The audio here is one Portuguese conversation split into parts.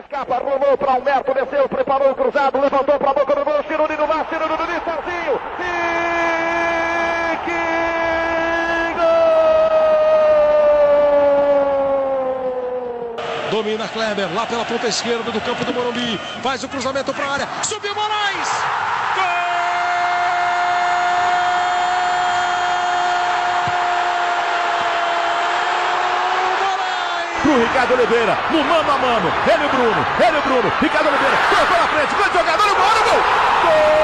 escapa, rolou para Alberto, desceu, preparou o cruzado, levantou para a boca do gol, Ciruri no mar, Ciruri no Serginho. E que gol! Domina Kleber, lá pela ponta esquerda do campo do Morumbi, faz o cruzamento para a área, subiu Moraes! Pro Ricardo Oliveira, no mano a mano, ele o Bruno, ele o Bruno, Ricardo Oliveira, tocou na frente, grande jogador, o gol, gol! Gol!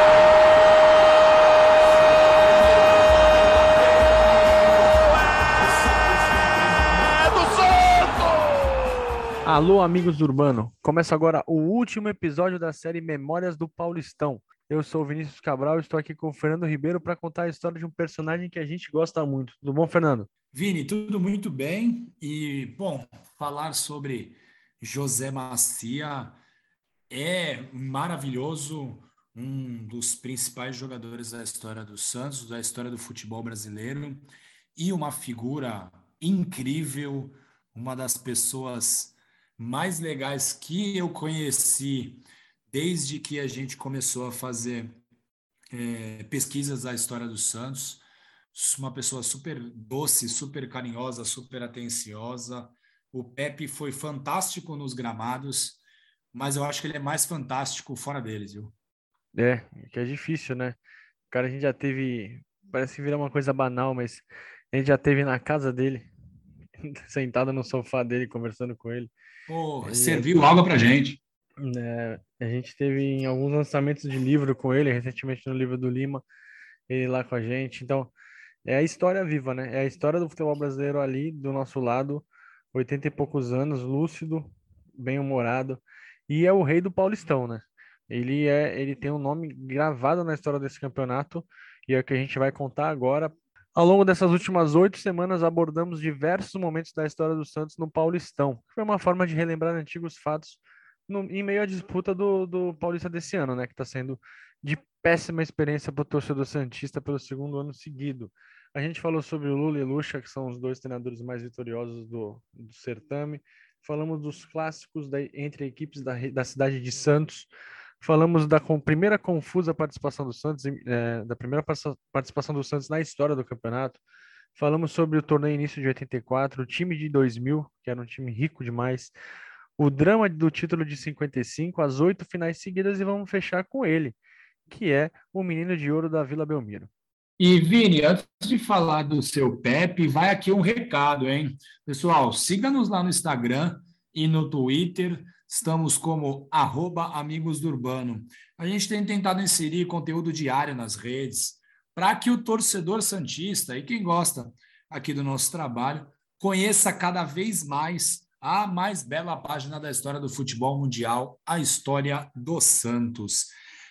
Alô, amigos do Urbano. Começa agora o último episódio da série Memórias do Paulistão. Eu sou o Vinícius Cabral e estou aqui com o Fernando Ribeiro para contar a história de um personagem que a gente gosta muito. Tudo bom, Fernando? Vini, tudo muito bem. E, bom, falar sobre José Macia é maravilhoso, um dos principais jogadores da história do Santos, da história do futebol brasileiro, e uma figura incrível, uma das pessoas mais legais que eu conheci desde que a gente começou a fazer é, pesquisas da história do Santos, uma pessoa super doce, super carinhosa, super atenciosa. O Pepe foi fantástico nos gramados, mas eu acho que ele é mais fantástico fora deles, viu? É, que é difícil, né? O cara a gente já teve, parece virar uma coisa banal, mas a gente já teve na casa dele, sentado no sofá dele, conversando com ele. Pô, serviu algo pra gente. É, a gente teve em alguns lançamentos de livro com ele, recentemente no livro do Lima, ele lá com a gente. Então, é a história viva, né? É a história do futebol brasileiro ali do nosso lado, 80 e poucos anos, lúcido, bem-humorado, e é o rei do Paulistão, né? Ele é, ele tem um nome gravado na história desse campeonato e é o que a gente vai contar agora. Ao longo dessas últimas oito semanas, abordamos diversos momentos da história do Santos no Paulistão, foi uma forma de relembrar antigos fatos no, em meio à disputa do, do Paulista desse ano, né? Que está sendo de péssima experiência para o torcedor Santista pelo segundo ano seguido. A gente falou sobre o Lula e Lucha, que são os dois treinadores mais vitoriosos do, do certame. Falamos dos clássicos da, entre equipes da, da cidade de Santos. Falamos da com, primeira confusa participação do Santos, é, da primeira participação do Santos na história do campeonato. Falamos sobre o torneio início de 84, o time de 2000, que era um time rico demais o drama do título de 55, as oito finais seguidas, e vamos fechar com ele, que é o menino de ouro da Vila Belmiro. E Vini, antes de falar do seu Pepe, vai aqui um recado, hein? Pessoal, siga-nos lá no Instagram e no Twitter. Estamos como arroba Amigos do Urbano. A gente tem tentado inserir conteúdo diário nas redes para que o torcedor Santista e quem gosta aqui do nosso trabalho conheça cada vez mais a mais bela página da história do futebol mundial, a história do Santos.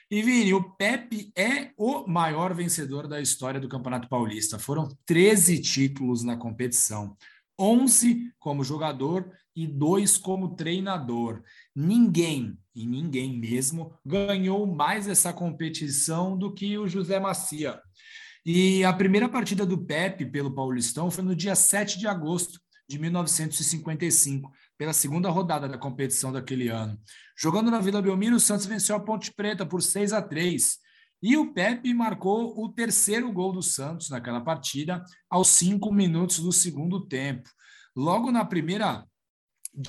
E Vini, o Pepe é o maior vencedor da história do Campeonato Paulista. Foram 13 títulos na competição, 11 como jogador e dois como treinador. Ninguém, e ninguém mesmo, ganhou mais essa competição do que o José Macia. E a primeira partida do Pepe pelo Paulistão foi no dia 7 de agosto, de 1955, pela segunda rodada da competição daquele ano. Jogando na Vila Belmiro, o Santos venceu a Ponte Preta por 6 a 3. E o Pepe marcou o terceiro gol do Santos naquela partida, aos cinco minutos do segundo tempo. Logo na primeira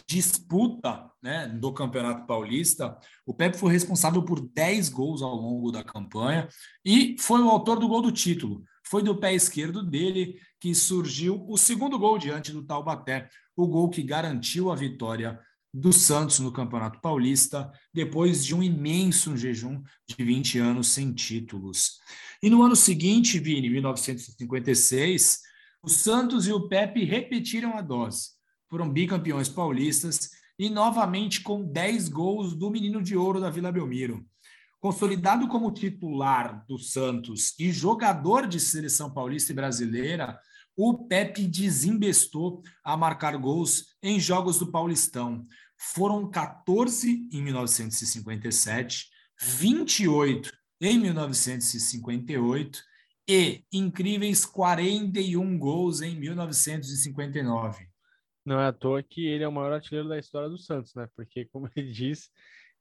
disputa né, do Campeonato Paulista, o Pepe foi responsável por 10 gols ao longo da campanha e foi o autor do gol do título. Foi do pé esquerdo dele que surgiu o segundo gol diante do Taubaté, o gol que garantiu a vitória do Santos no Campeonato Paulista, depois de um imenso jejum de 20 anos sem títulos. E no ano seguinte, Vini, 1956, o Santos e o Pepe repetiram a dose. Foram bicampeões paulistas e novamente com 10 gols do menino de ouro da Vila Belmiro. Consolidado como titular do Santos e jogador de seleção paulista e brasileira, o Pepe desembestou a marcar gols em jogos do Paulistão. Foram 14 em 1957, 28 em 1958 e incríveis 41 gols em 1959. Não é à toa que ele é o maior artilheiro da história do Santos, né? Porque, como ele diz,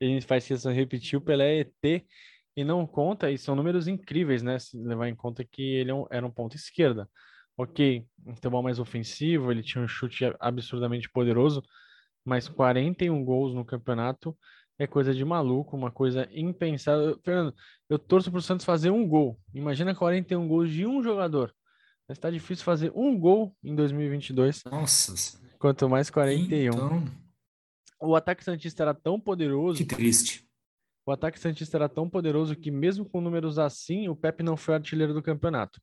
a gente faz questão de repetir, o Pelé é ET e não conta, e são números incríveis, né? Se levar em conta que ele é era um ponto esquerda. Ok, um futebol mais ofensivo, ele tinha um chute absurdamente poderoso, mas 41 gols no campeonato é coisa de maluco, uma coisa impensável. Fernando, eu torço para o Santos fazer um gol. Imagina 41 gols de um jogador. Mas está difícil fazer um gol em 2022. Nossa. Quanto mais 41. Então... O ataque Santista era tão poderoso. Que triste. O ataque Santista era tão poderoso que, mesmo com números assim, o Pepe não foi artilheiro do campeonato.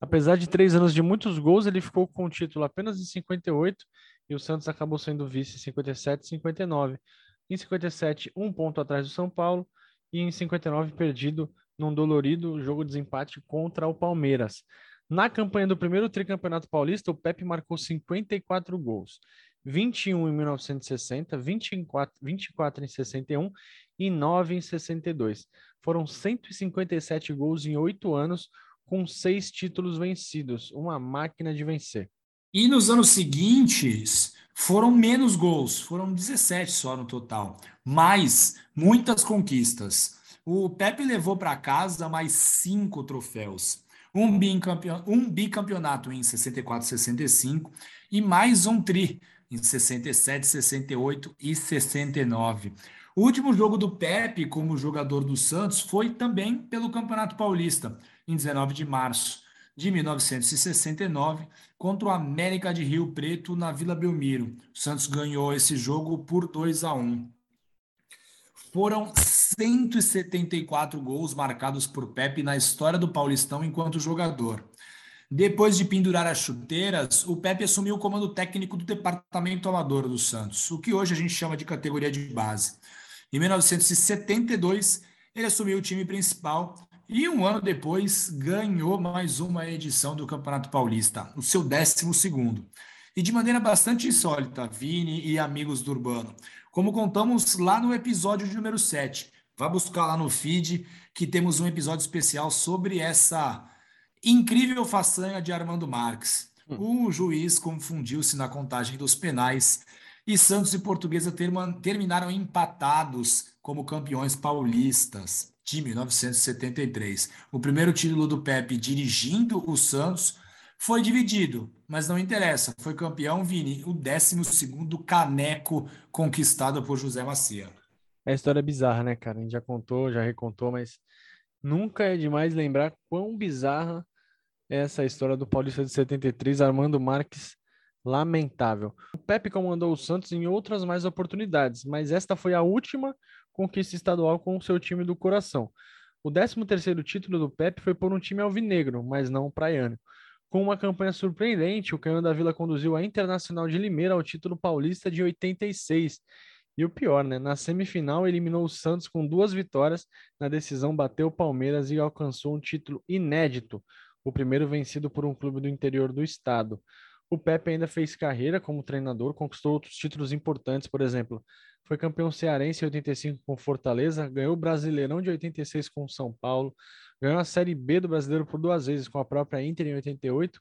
Apesar de três anos de muitos gols, ele ficou com o título apenas em 58 e o Santos acabou sendo vice em 57 e 59. Em 57, um ponto atrás do São Paulo e em 59 perdido num dolorido jogo de desempate contra o Palmeiras. Na campanha do primeiro tricampeonato paulista, o Pepe marcou 54 gols. 21 em 1960, 24, 24 em 61 e 9 em 62. Foram 157 gols em oito anos, com seis títulos vencidos. Uma máquina de vencer. E nos anos seguintes, foram menos gols, foram 17 só no total, mas muitas conquistas. O Pepe levou para casa mais cinco troféus. Um, bicampeon... bicampeonato em 64 65 e mais um tri em 67, 68 e 69. O último jogo do Pepe como jogador do Santos foi também pelo Campeonato Paulista, em 19 de março de 1969, contra o América de Rio Preto na Vila Belmiro. O Santos ganhou esse jogo por 2 a 1. Foram 174 gols marcados por Pepe na história do Paulistão enquanto jogador. Depois de pendurar as chuteiras, o Pepe assumiu o comando técnico do departamento amador do Santos, o que hoje a gente chama de categoria de base. Em 1972, ele assumiu o time principal e um ano depois ganhou mais uma edição do Campeonato Paulista, o seu décimo segundo. E de maneira bastante insólita, Vini e amigos do Urbano, como contamos lá no episódio número 7. Vá buscar lá no feed que temos um episódio especial sobre essa Incrível façanha de Armando Marques. Hum. O juiz confundiu-se na contagem dos penais e Santos e Portuguesa terminaram empatados como campeões paulistas de 1973. O primeiro título do Pepe dirigindo o Santos foi dividido, mas não interessa. Foi campeão, Vini, o 12 caneco conquistado por José Macia. É história bizarra, né, cara? A gente já contou, já recontou, mas nunca é demais lembrar quão bizarra essa história do Paulista de 73, Armando Marques, lamentável. O Pepe comandou o Santos em outras mais oportunidades, mas esta foi a última conquista estadual com o seu time do coração. O 13º título do Pepe foi por um time alvinegro, mas não praiano. Com uma campanha surpreendente, o Canhão da Vila conduziu a Internacional de Limeira ao título paulista de 86. E o pior, né? Na semifinal, eliminou o Santos com duas vitórias. Na decisão, bateu o Palmeiras e alcançou um título inédito, o primeiro vencido por um clube do interior do estado. O Pepe ainda fez carreira como treinador, conquistou outros títulos importantes, por exemplo, foi campeão cearense em 85 com Fortaleza, ganhou o Brasileirão de 86 com São Paulo, ganhou a Série B do Brasileiro por duas vezes com a própria Inter em 88,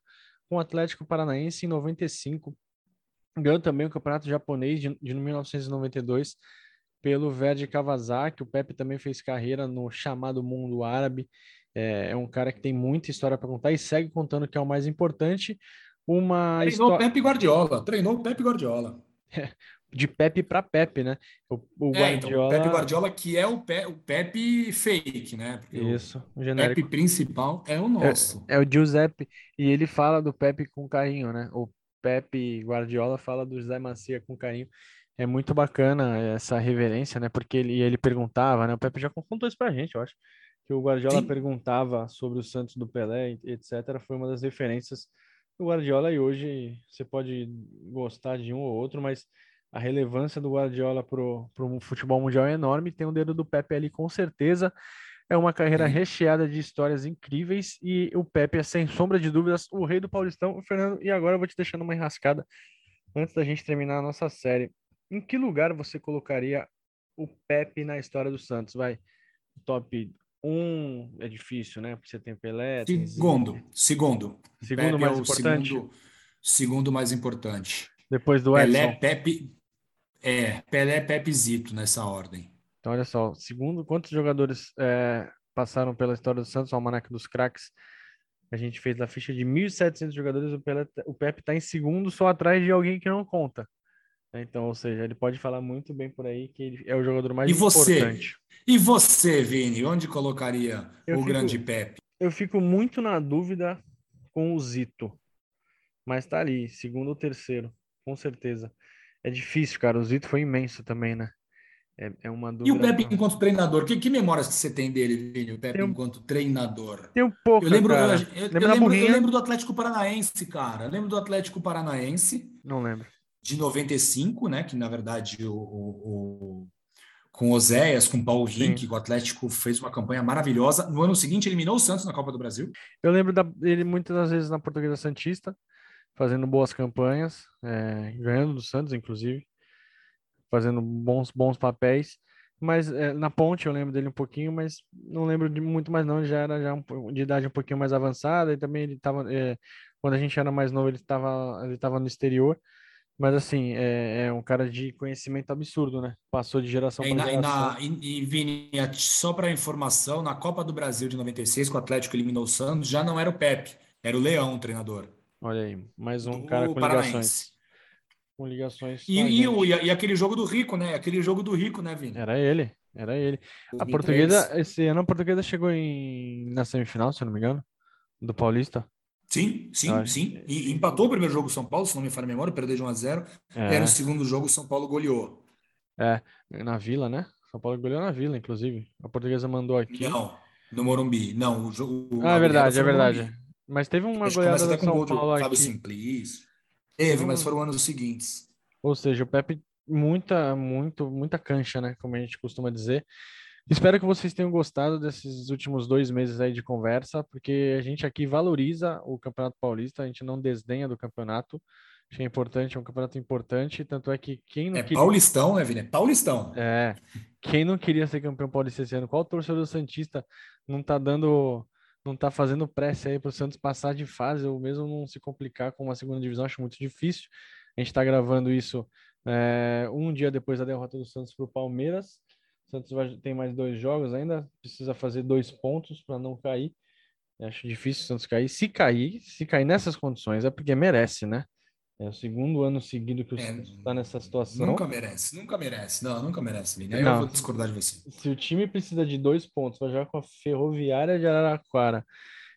com o Atlético Paranaense em 95, ganhou também o Campeonato Japonês de, de 1992 pelo Verde Kawasaki. O Pepe também fez carreira no chamado mundo árabe é, é um cara que tem muita história para contar e segue contando que é o mais importante. Uma treinou história... Pepe Guardiola, treinou Pepe Guardiola. de Pepe para Pepe, né? O, o é, Guardiola... Então, o Pepe Guardiola que é o, Pe... o Pepe fake, né? Porque Isso, o, genérico. Pepe principal é o nosso. É, é, o Giuseppe e ele fala do Pepe com carinho, né? O Pepe Guardiola fala do José Macia com carinho. É muito bacana essa reverência, né? Porque ele, ele perguntava, né? O Pepe já contou isso pra gente, eu acho que o Guardiola Sim. perguntava sobre o Santos do Pelé, etc., foi uma das referências do Guardiola e hoje você pode gostar de um ou outro, mas a relevância do Guardiola para o futebol mundial é enorme, tem o dedo do Pepe ali com certeza, é uma carreira Sim. recheada de histórias incríveis e o Pepe é, sem sombra de dúvidas, o rei do Paulistão. O Fernando, e agora eu vou te deixando uma enrascada antes da gente terminar a nossa série. Em que lugar você colocaria o Pepe na história do Santos? Vai, top um é difícil, né? Porque você tem Pelé. Segundo, tem... segundo. Segundo mais é importante. Segundo, segundo, mais importante. Depois do Pelé, Edson. Pepe. É, Pelé, Pepe Zito nessa ordem. Então, olha só, segundo quantos jogadores é, passaram pela história do Santos, o Almanac dos Craques, a gente fez a ficha de 1.700 jogadores, o, Pelé, o Pepe está em segundo, só atrás de alguém que não conta. Então, ou seja, ele pode falar muito bem por aí que ele é o jogador mais E você? importante. E você, Vini, onde colocaria Eu o fico- grande Pepe? Eu fico muito na dúvida com o Zito, mas tá ali, segundo ou terceiro, com certeza. É difícil, cara. O Zito foi imenso também, né? É, é uma dúvida. E o Pepe enquanto treinador? Que, que memórias que você tem dele, Vini? O Pepe Tem enquanto treinador? Tem um pouco, Eu lembro, cara. eu, eu da lembro, eu lembro do Atlético Paranaense, cara. Eu lembro do Atlético Paranaense Não lembro. De 95, né? Que na verdade o, o- o- com Oséias, com Paulo. Rink, o Atlético fez uma campanha maravilhosa. No ano seguinte, eliminou o Santos na Copa do Brasil. Eu lembro dele muitas das vezes na Portuguesa Santista, fazendo boas campanhas, é, ganhando do Santos, inclusive, fazendo bons, bons papéis. Mas é, na ponte eu lembro dele um pouquinho, mas não lembro de muito mais não. Ele já era já um de idade um pouquinho mais avançada e também ele estava quando a gente era mais novo ele estava ele estava no exterior. Mas assim é, é um cara de conhecimento absurdo, né? Passou de geração para na, e, geração. na, e, e, Vini, só para informação, na Copa do Brasil de 96, que o Atlético eliminou o Santos, já não era o Pepe, era o Leão, o treinador. Olha aí, mais um do cara com Paranaense. ligações, com ligações. E, e, o- e e aquele jogo do Rico, né? Aquele jogo do Rico, né, Vini? Era ele, era ele. A 2003. portuguesa, esse ano a portuguesa chegou em, na semifinal, se eu não me engano, do Paulista. Sim, sim, sim. E empatou o primeiro jogo o São Paulo, se não me falha a memória, perdeu de 1 a 0. É, Era o segundo jogo, o São Paulo goleou. é, na Vila, né? São Paulo goleou na Vila, inclusive. A portuguesa mandou aqui. Não, no Morumbi. Não, o jogo. ah, é verdade, é verdade. Morumbi. Mas teve uma goleada com São Paulo Fábio aqui. Simplício. Teve, mas Hum. foram anos seguintes. Ou seja, o Pepe, muita, muito, muita cancha, né? Como a gente costuma dizer. Espero que vocês tenham gostado desses últimos dois meses aí de conversa, porque a gente aqui valoriza o Campeonato Paulista, a gente não desdenha do campeonato. Achei importante, é um campeonato importante, tanto é que quem não É queria... Paulistão, né, Vini? É Paulistão. É, quem não queria ser campeão paulista esse ano? Qual torcedor santista não tá dando, não tá fazendo pressa aí para o Santos passar de fase ou mesmo não se complicar com uma segunda divisão? Acho muito difícil. A gente está gravando isso é, um dia depois da derrota do Santos para o Palmeiras. Santos vai, tem mais dois jogos ainda, precisa fazer dois pontos para não cair. Acho difícil o Santos cair. Se cair, se cair nessas condições, é porque merece, né? É o segundo ano seguido que o É, Santos está nessa situação. Nunca merece, nunca merece. Não, nunca merece, Vini. Aí Não. eu vou discordar de você. se o time precisa de dois pontos, vai jogar com a Ferroviária de Araraquara,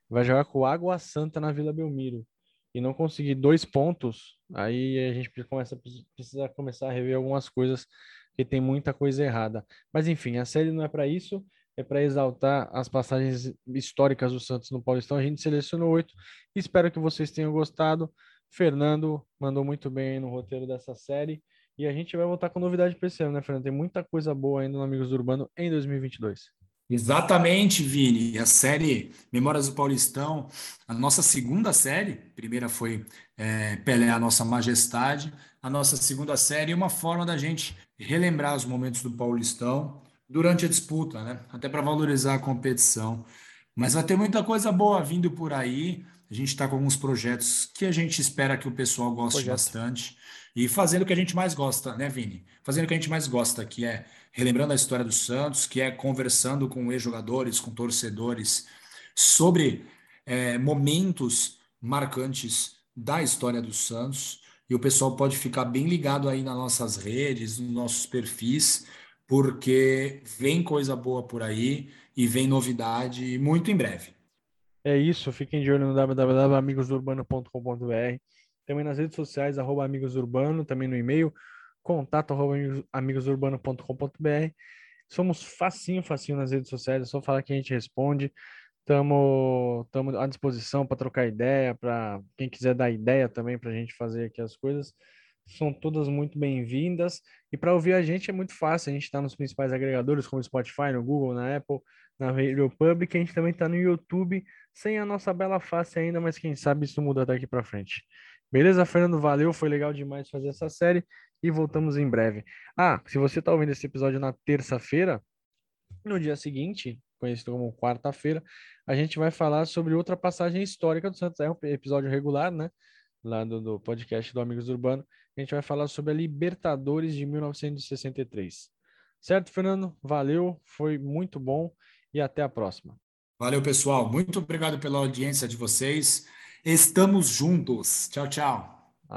vai jogar com o Água Santa na Vila Belmiro e não conseguir dois pontos, aí a gente começa, precisa começar a rever algumas coisas, porque tem muita coisa errada. Mas enfim, a série não é para isso, é para exaltar as passagens históricas do Santos no Paulistão. A gente selecionou oito. Espero que vocês tenham gostado. Fernando mandou muito bem no roteiro dessa série. E a gente vai voltar com novidade para esse ano, né, Fernando? Tem muita coisa boa ainda no Amigos do Urbano em 2022. Exatamente, Vini. A série Memórias do Paulistão, a nossa segunda série, primeira foi é, Pelé, a nossa majestade. A nossa segunda série é uma forma da gente relembrar os momentos do Paulistão durante a disputa, né? Até para valorizar a competição. Mas vai ter muita coisa boa vindo por aí. A gente está com alguns projetos que a gente espera que o pessoal goste Projeto. bastante. E fazendo o que a gente mais gosta, né, Vini? Fazendo o que a gente mais gosta, que é relembrando a história do Santos, que é conversando com ex-jogadores, com torcedores, sobre é, momentos marcantes da história do Santos. E o pessoal pode ficar bem ligado aí nas nossas redes, nos nossos perfis, porque vem coisa boa por aí e vem novidade muito em breve. É isso, fiquem de olho no www.amigosurbano.com.br, também nas redes sociais, arroba amigosurbano, também no e-mail, contato arroba amigos- amigosurbano.com.br. Somos facinho, facinho nas redes sociais, é só falar que a gente responde. Estamos à disposição para trocar ideia, para quem quiser dar ideia também para a gente fazer aqui as coisas. São todas muito bem-vindas. E para ouvir a gente é muito fácil. A gente está nos principais agregadores, como Spotify, no Google, na Apple, na Radio Public. A gente também está no YouTube, sem a nossa bela face ainda, mas quem sabe isso muda daqui para frente. Beleza, Fernando? Valeu, foi legal demais fazer essa série e voltamos em breve. Ah, se você está ouvindo esse episódio na terça-feira, no dia seguinte, conhecido como quarta-feira, a gente vai falar sobre outra passagem histórica do Santos. É um episódio regular, né? Lá do, do podcast do Amigos do Urbano. A gente vai falar sobre a Libertadores de 1963. Certo, Fernando? Valeu, foi muito bom e até a próxima. Valeu, pessoal. Muito obrigado pela audiência de vocês. Estamos juntos. Tchau, tchau.